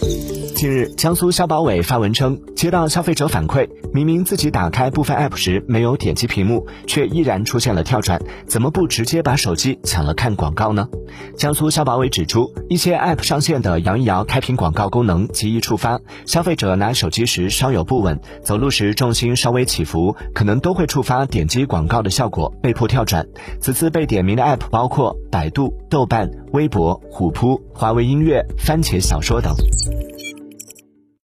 嗯。近日，江苏消保委发文称，接到消费者反馈，明明自己打开部分 App 时没有点击屏幕，却依然出现了跳转，怎么不直接把手机抢了看广告呢？江苏消保委指出，一些 App 上线的摇一摇开屏广告功能极易触发，消费者拿手机时稍有不稳，走路时重心稍微起伏，可能都会触发点击广告的效果，被迫跳转。此次被点名的 App 包括百度、豆瓣、微博、虎扑、华为音乐、番茄小说等。